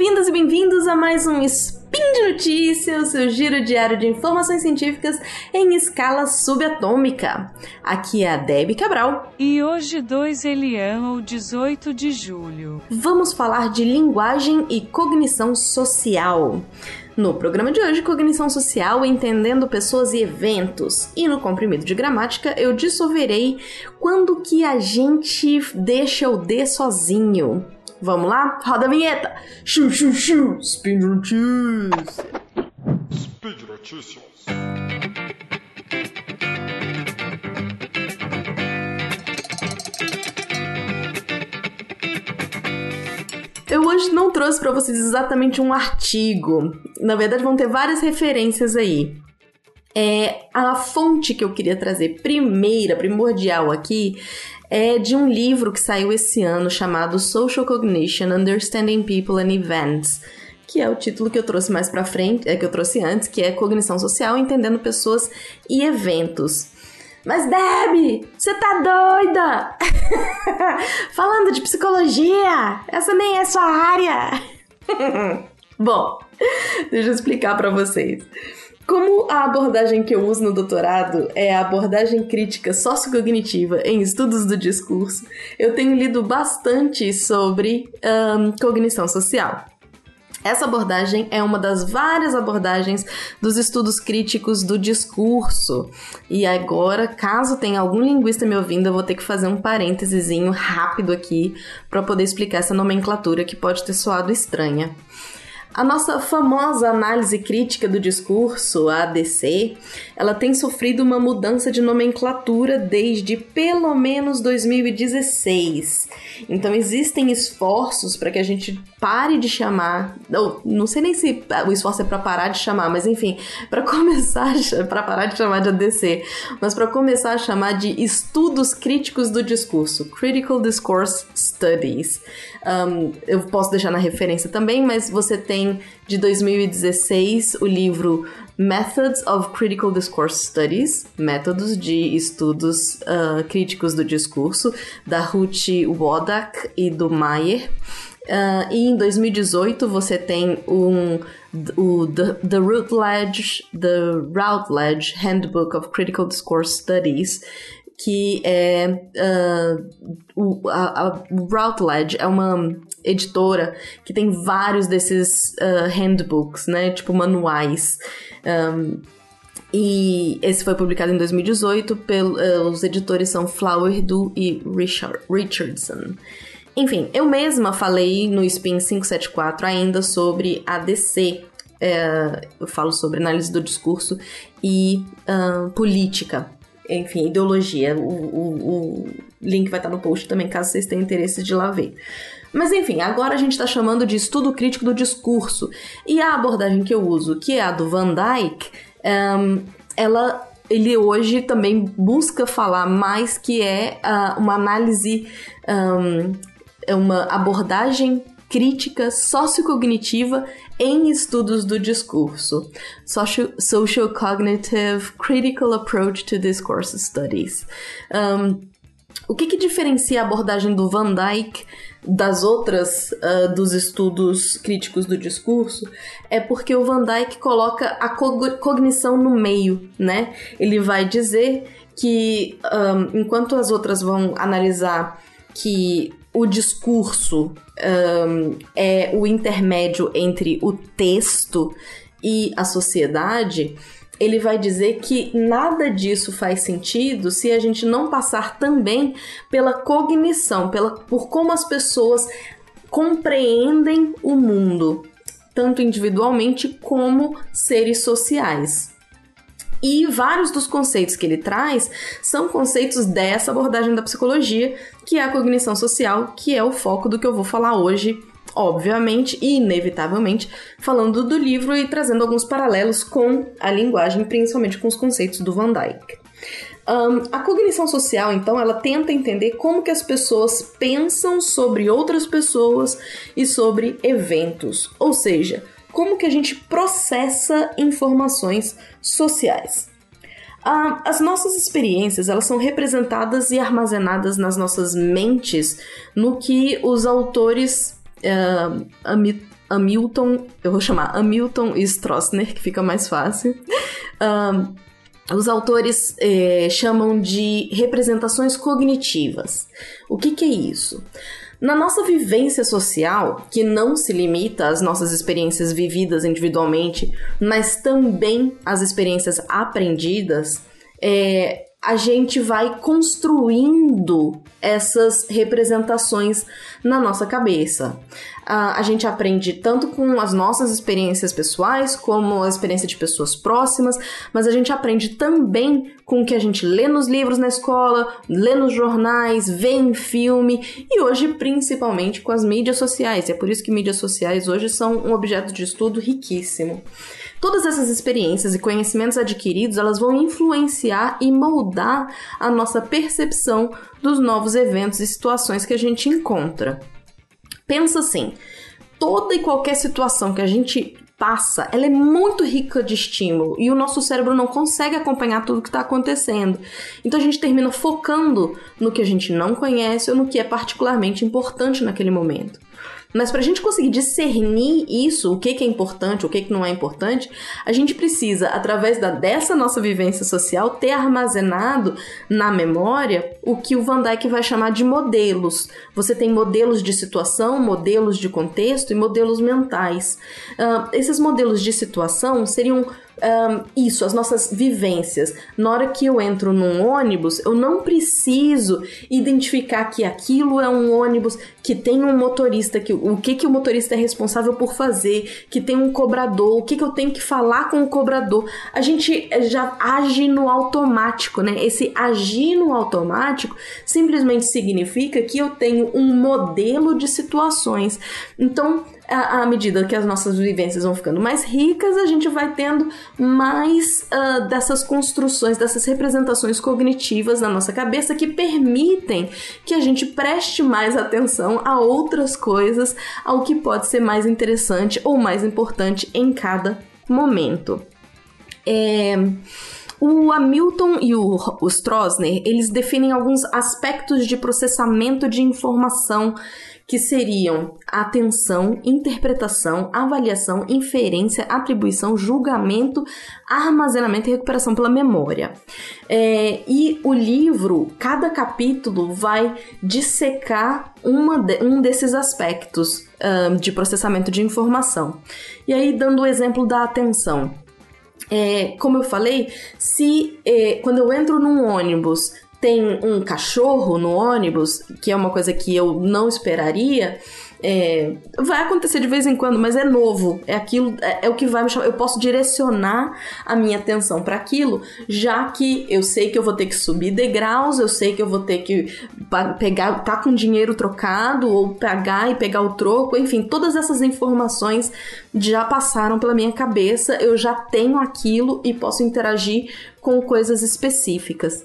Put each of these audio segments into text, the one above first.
bem-vindas e bem-vindos a mais um Spin de Notícias, o seu giro diário de informações científicas em escala subatômica. Aqui é a Debbie Cabral. E hoje, 2 Elian, ou 18 de julho. Vamos falar de linguagem e cognição social. No programa de hoje, Cognição Social, entendendo pessoas e eventos. E no comprimido de gramática, eu dissolverei quando que a gente deixa o D sozinho. Vamos lá? Roda a vinheta! Chu, chu, chu! Speed Notícias! Speed Notícias! Eu hoje não trouxe para vocês exatamente um artigo. Na verdade, vão ter várias referências aí. É, a fonte que eu queria trazer primeira, primordial aqui, é de um livro que saiu esse ano chamado Social Cognition: Understanding People and Events, que é o título que eu trouxe mais para frente, é que eu trouxe antes, que é Cognição Social, entendendo pessoas e eventos. Mas Deb, você tá doida? Falando de psicologia, essa nem é sua área. Bom, deixa eu explicar para vocês. Como a abordagem que eu uso no doutorado é a abordagem crítica sociocognitiva em estudos do discurso, eu tenho lido bastante sobre um, cognição social. Essa abordagem é uma das várias abordagens dos estudos críticos do discurso. E agora, caso tenha algum linguista me ouvindo, eu vou ter que fazer um parênteses rápido aqui para poder explicar essa nomenclatura que pode ter soado estranha. A nossa famosa análise crítica do discurso, a ADC, ela tem sofrido uma mudança de nomenclatura desde pelo menos 2016. Então existem esforços para que a gente pare de chamar, não, não sei nem se o esforço é para parar de chamar, mas enfim, para começar para parar de chamar de ADC, mas para começar a chamar de estudos críticos do discurso, Critical Discourse Studies. Um, eu posso deixar na referência também, mas você tem de 2016 o livro Methods of Critical Discourse Studies, métodos de estudos uh, críticos do discurso, da Ruth Wodak e do Mayer. Uh, e em 2018 você tem um, o the, the, Routledge, the Routledge Handbook of Critical Discourse Studies, que é uh, o, a, a Routledge é uma editora que tem vários desses uh, handbooks, né? Tipo manuais. Um, e esse foi publicado em 2018 pelos uh, editores são Flower Du e Richard, Richardson. Enfim, eu mesma falei no Spin 574 ainda sobre ADC. É, eu falo sobre análise do discurso e uh, política enfim, ideologia. O, o, o, link vai estar no post também, caso vocês tenham interesse de lá ver. Mas enfim, agora a gente está chamando de estudo crítico do discurso. E a abordagem que eu uso, que é a do Van Dyke, um, ela ele hoje também busca falar mais que é uh, uma análise, um, é uma abordagem crítica sociocognitiva em estudos do discurso. Social, Social Cognitive Critical Approach to Discourse Studies. Um, o que, que, diferencia a abordagem do Van Dyke das outras uh, dos estudos críticos do discurso é porque o Van Dyke coloca a cognição no meio, né? Ele vai dizer que um, enquanto as outras vão analisar que o discurso um, é o intermédio entre o texto e a sociedade, ele vai dizer que nada disso faz sentido se a gente não passar também pela cognição, pela, por como as pessoas compreendem o mundo, tanto individualmente como seres sociais. E vários dos conceitos que ele traz são conceitos dessa abordagem da psicologia, que é a cognição social, que é o foco do que eu vou falar hoje, obviamente e inevitavelmente, falando do livro e trazendo alguns paralelos com a linguagem, principalmente com os conceitos do Van Dyke. Um, a cognição social, então, ela tenta entender como que as pessoas pensam sobre outras pessoas e sobre eventos, ou seja, como que a gente processa informações sociais. Ah, as nossas experiências elas são representadas e armazenadas nas nossas mentes no que os autores uh, Hamilton, eu vou chamar Hamilton e Stroessner, que fica mais fácil. Um, os autores eh, chamam de representações cognitivas. O que, que é isso? Na nossa vivência social, que não se limita às nossas experiências vividas individualmente, mas também às experiências aprendidas, é, a gente vai construindo essas representações na nossa cabeça. Uh, a gente aprende tanto com as nossas experiências pessoais, como a experiência de pessoas próximas, mas a gente aprende também com o que a gente lê nos livros na escola, lê nos jornais, vê em filme e hoje principalmente com as mídias sociais. É por isso que mídias sociais hoje são um objeto de estudo riquíssimo. Todas essas experiências e conhecimentos adquiridos, elas vão influenciar e moldar a nossa percepção dos novos eventos e situações que a gente encontra. Pensa assim, toda e qualquer situação que a gente passa, ela é muito rica de estímulo e o nosso cérebro não consegue acompanhar tudo que está acontecendo. Então a gente termina focando no que a gente não conhece ou no que é particularmente importante naquele momento. Mas para a gente conseguir discernir isso, o que, que é importante, o que, que não é importante, a gente precisa, através da, dessa nossa vivência social, ter armazenado na memória o que o Van Dyke vai chamar de modelos. Você tem modelos de situação, modelos de contexto e modelos mentais. Uh, esses modelos de situação seriam um, isso, as nossas vivências. Na hora que eu entro num ônibus, eu não preciso identificar que aquilo é um ônibus que tem um motorista, que o que, que o motorista é responsável por fazer, que tem um cobrador, o que, que eu tenho que falar com o cobrador. A gente já age no automático, né? Esse agir no automático simplesmente significa que eu tenho um modelo de situações. Então, à medida que as nossas vivências vão ficando mais ricas, a gente vai tendo mais uh, dessas construções, dessas representações cognitivas na nossa cabeça que permitem que a gente preste mais atenção a outras coisas, ao que pode ser mais interessante ou mais importante em cada momento. É... O Hamilton e o, o Stroessner, eles definem alguns aspectos de processamento de informação que seriam atenção, interpretação, avaliação, inferência, atribuição, julgamento, armazenamento e recuperação pela memória. É, e o livro, cada capítulo vai dissecar de, um desses aspectos de processamento de informação. E aí, dando o exemplo da atenção. É, como eu falei, se é, quando eu entro num ônibus tem um cachorro no ônibus, que é uma coisa que eu não esperaria, é, vai acontecer de vez em quando, mas é novo. É aquilo, é, é, o que vai me chamar. Eu posso direcionar a minha atenção para aquilo, já que eu sei que eu vou ter que subir degraus, eu sei que eu vou ter que pegar, tá com dinheiro trocado ou pagar e pegar o troco, enfim, todas essas informações já passaram pela minha cabeça. Eu já tenho aquilo e posso interagir com coisas específicas.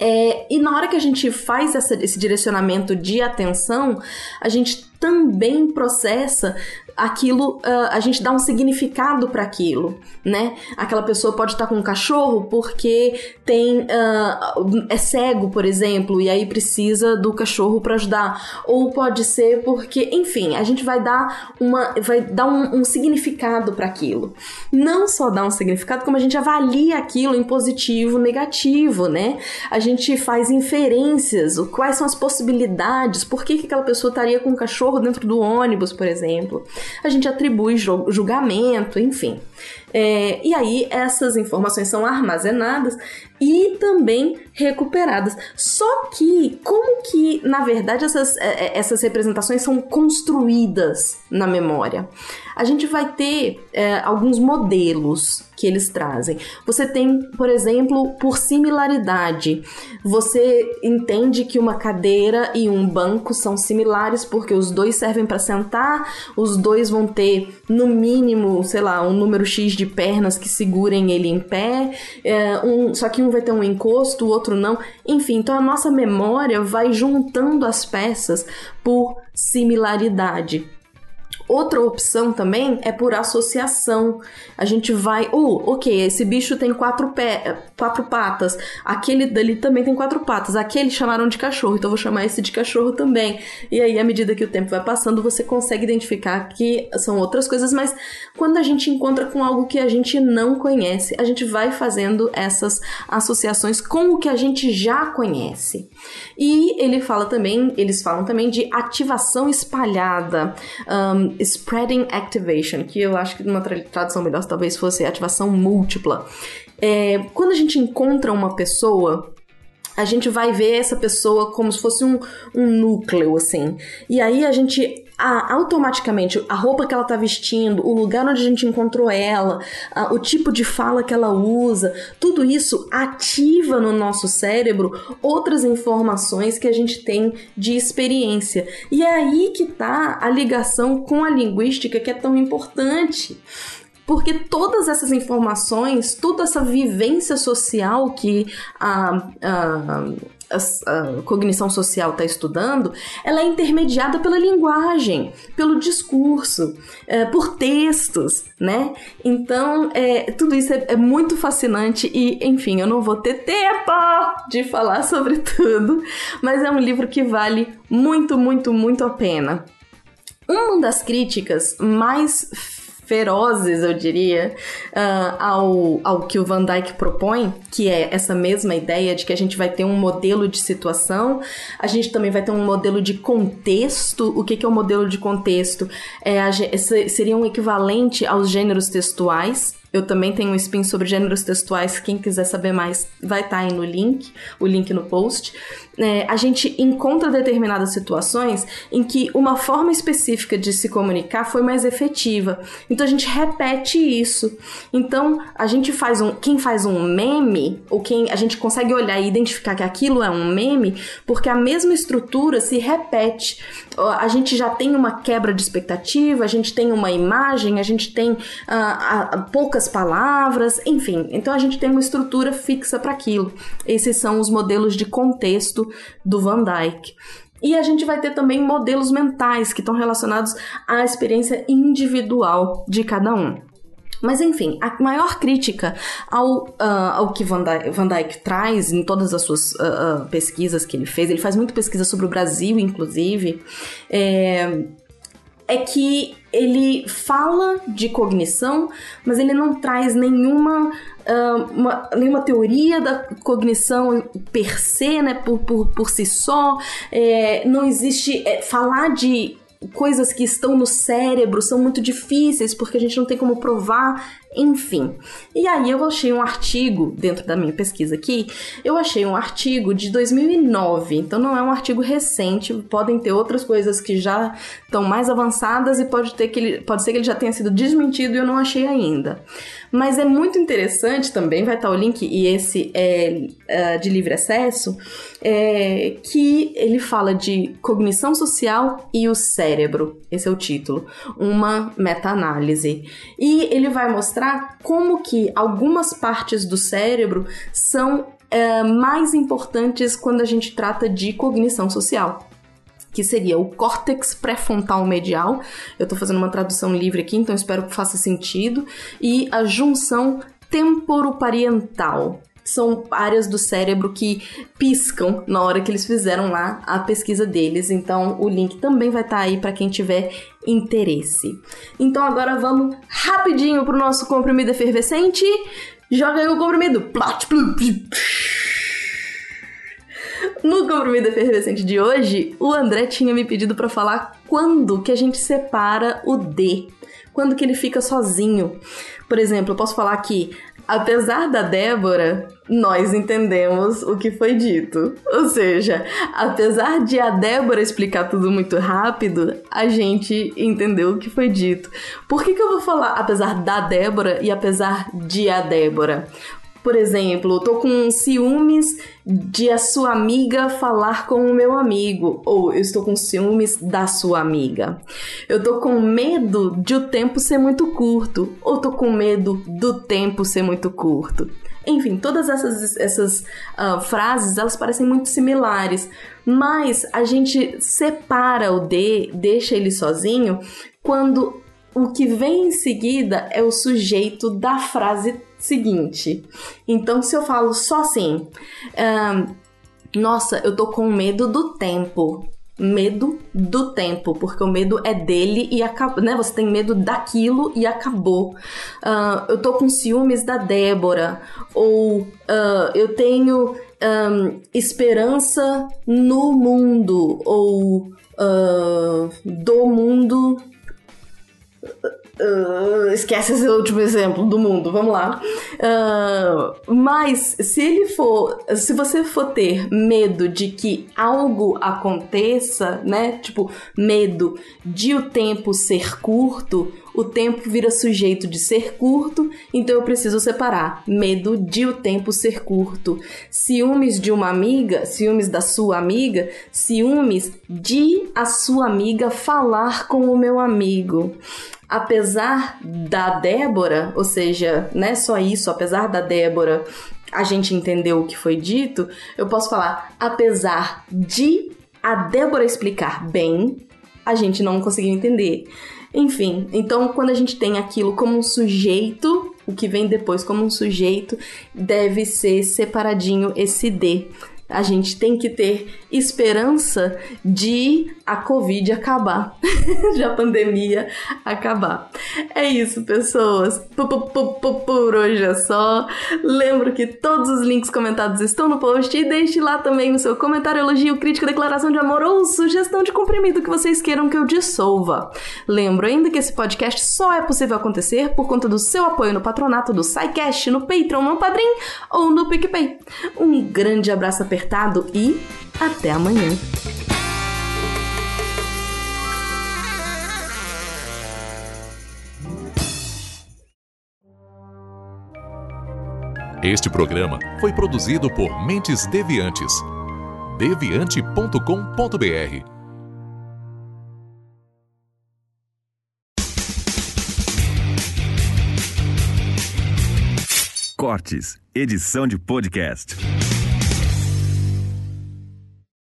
É, e na hora que a gente faz essa, esse direcionamento de atenção, a gente também processa aquilo, uh, a gente dá um significado para aquilo, né? Aquela pessoa pode estar com um cachorro porque tem uh, é cego, por exemplo, e aí precisa do cachorro para ajudar, ou pode ser porque, enfim, a gente vai dar uma, vai dar um, um significado para aquilo. Não só dar um significado, como a gente avalia aquilo em positivo, negativo, né? A gente faz inferências, quais são as possibilidades, por que, que aquela pessoa estaria com um cachorro dentro do ônibus, por exemplo a gente atribui julgamento, enfim. É, e aí essas informações são armazenadas e também recuperadas. Só que, como que, na verdade, essas, é, é, essas representações são construídas na memória? A gente vai ter é, alguns modelos que eles trazem. Você tem, por exemplo, por similaridade. Você entende que uma cadeira e um banco são similares porque os dois servem para sentar, os dois vão ter, no mínimo, sei lá, um número X de pernas que segurem ele em pé, é, um, só que um vai ter um encosto, o outro não. Enfim, então a nossa memória vai juntando as peças por similaridade. Outra opção também é por associação. A gente vai, oh, ok, esse bicho tem quatro, pé, quatro patas, aquele dali também tem quatro patas, aquele chamaram de cachorro, então vou chamar esse de cachorro também. E aí, à medida que o tempo vai passando, você consegue identificar que são outras coisas, mas quando a gente encontra com algo que a gente não conhece, a gente vai fazendo essas associações com o que a gente já conhece. E ele fala também, eles falam também de ativação espalhada. Um, Spreading Activation, que eu acho que numa tradução melhor talvez fosse ativação múltipla. É, quando a gente encontra uma pessoa, a gente vai ver essa pessoa como se fosse um, um núcleo, assim. E aí a gente a, automaticamente a roupa que ela tá vestindo, o lugar onde a gente encontrou ela, a, o tipo de fala que ela usa, tudo isso ativa no nosso cérebro outras informações que a gente tem de experiência. E é aí que tá a ligação com a linguística que é tão importante porque todas essas informações, toda essa vivência social que a, a, a, cognição social está estudando, ela é intermediada pela linguagem, pelo discurso, é, por textos, né? Então, é, tudo isso é, é muito fascinante e, enfim, eu não vou ter tempo de falar sobre tudo, mas é um livro que vale muito, muito, muito a pena. Uma das críticas mais ferozes, eu diria, uh, ao, ao que o Van Dyke propõe, que é essa mesma ideia de que a gente vai ter um modelo de situação, a gente também vai ter um modelo de contexto. O que, que é o um modelo de contexto? É, a, seria um equivalente aos gêneros textuais, eu também tenho um spin sobre gêneros textuais. Quem quiser saber mais, vai estar tá aí no link, o link no post é, a gente encontra determinadas situações em que uma forma específica de se comunicar foi mais efetiva. Então a gente repete isso. Então a gente faz um. Quem faz um meme, ou quem a gente consegue olhar e identificar que aquilo é um meme, porque a mesma estrutura se repete. A gente já tem uma quebra de expectativa, a gente tem uma imagem, a gente tem uh, poucas palavras, enfim. Então a gente tem uma estrutura fixa para aquilo. Esses são os modelos de contexto do Van Dyke. E a gente vai ter também modelos mentais que estão relacionados à experiência individual de cada um. Mas enfim, a maior crítica ao, uh, ao que Van Dyke, Van Dyke, traz em todas as suas uh, uh, pesquisas que ele fez, ele faz muita pesquisa sobre o Brasil, inclusive, é, é que ele fala de cognição, mas ele não traz nenhuma, uh, uma, nenhuma teoria da cognição per se, né, por, por, por si só. É, não existe. É, falar de coisas que estão no cérebro são muito difíceis porque a gente não tem como provar enfim. E aí eu achei um artigo, dentro da minha pesquisa aqui, eu achei um artigo de 2009, então não é um artigo recente, podem ter outras coisas que já estão mais avançadas e pode, ter que ele, pode ser que ele já tenha sido desmentido e eu não achei ainda. Mas é muito interessante também, vai estar o link, e esse é uh, de livre acesso, é, que ele fala de cognição social e o cérebro. Esse é o título. Uma meta-análise. E ele vai mostrar como que algumas partes do cérebro são é, mais importantes quando a gente trata de cognição social que seria o córtex pré-frontal medial. Eu estou fazendo uma tradução livre aqui, então espero que faça sentido. E a junção temporoparietal. São áreas do cérebro que piscam na hora que eles fizeram lá a pesquisa deles. Então, o link também vai estar tá aí para quem tiver interesse. Então, agora vamos rapidinho pro nosso comprimido efervescente. Joga aí o comprimido. No comprimido efervescente de hoje, o André tinha me pedido para falar quando que a gente separa o D, quando que ele fica sozinho. Por exemplo, eu posso falar que apesar da Débora, nós entendemos o que foi dito. Ou seja, apesar de a Débora explicar tudo muito rápido, a gente entendeu o que foi dito. Por que, que eu vou falar apesar da Débora e apesar de a Débora? Por exemplo, tô com ciúmes de a sua amiga falar com o meu amigo, ou eu estou com ciúmes da sua amiga. Eu tô com medo de o tempo ser muito curto, ou tô com medo do tempo ser muito curto. Enfim, todas essas, essas uh, frases elas parecem muito similares, mas a gente separa o D, deixa ele sozinho quando o que vem em seguida é o sujeito da frase seguinte. Então, se eu falo só assim, nossa, eu tô com medo do tempo. Medo do tempo, porque o medo é dele e acabou, né? Você tem medo daquilo e acabou. Uh, eu tô com ciúmes da Débora, ou uh, eu tenho um, esperança no mundo, ou uh, do mundo Uh, esquece esse último exemplo do mundo, vamos lá. Uh, mas se ele for, se você for ter medo de que algo aconteça, né? Tipo, medo de o tempo ser curto, o tempo vira sujeito de ser curto, então eu preciso separar medo de o tempo ser curto. Ciúmes de uma amiga, ciúmes da sua amiga, ciúmes de a sua amiga falar com o meu amigo apesar da Débora, ou seja, não é só isso, apesar da Débora a gente entendeu o que foi dito, eu posso falar, apesar de a Débora explicar bem, a gente não conseguiu entender. Enfim, então quando a gente tem aquilo como um sujeito, o que vem depois como um sujeito, deve ser separadinho esse D a gente tem que ter esperança de a Covid acabar, de a pandemia acabar. É isso, pessoas. Por hoje é só. Lembro que todos os links comentados estão no post e deixe lá também o seu comentário, elogio, crítica, declaração de amor ou sugestão de comprimido que vocês queiram que eu dissolva. Lembro ainda que esse podcast só é possível acontecer por conta do seu apoio no patronato do SciCast, no Patreon, no Padrim ou no PicPay. Um grande abraço apertado apertado e até amanhã. Este programa foi produzido por Mentes Deviantes. deviante.com.br Cortes, edição de podcast.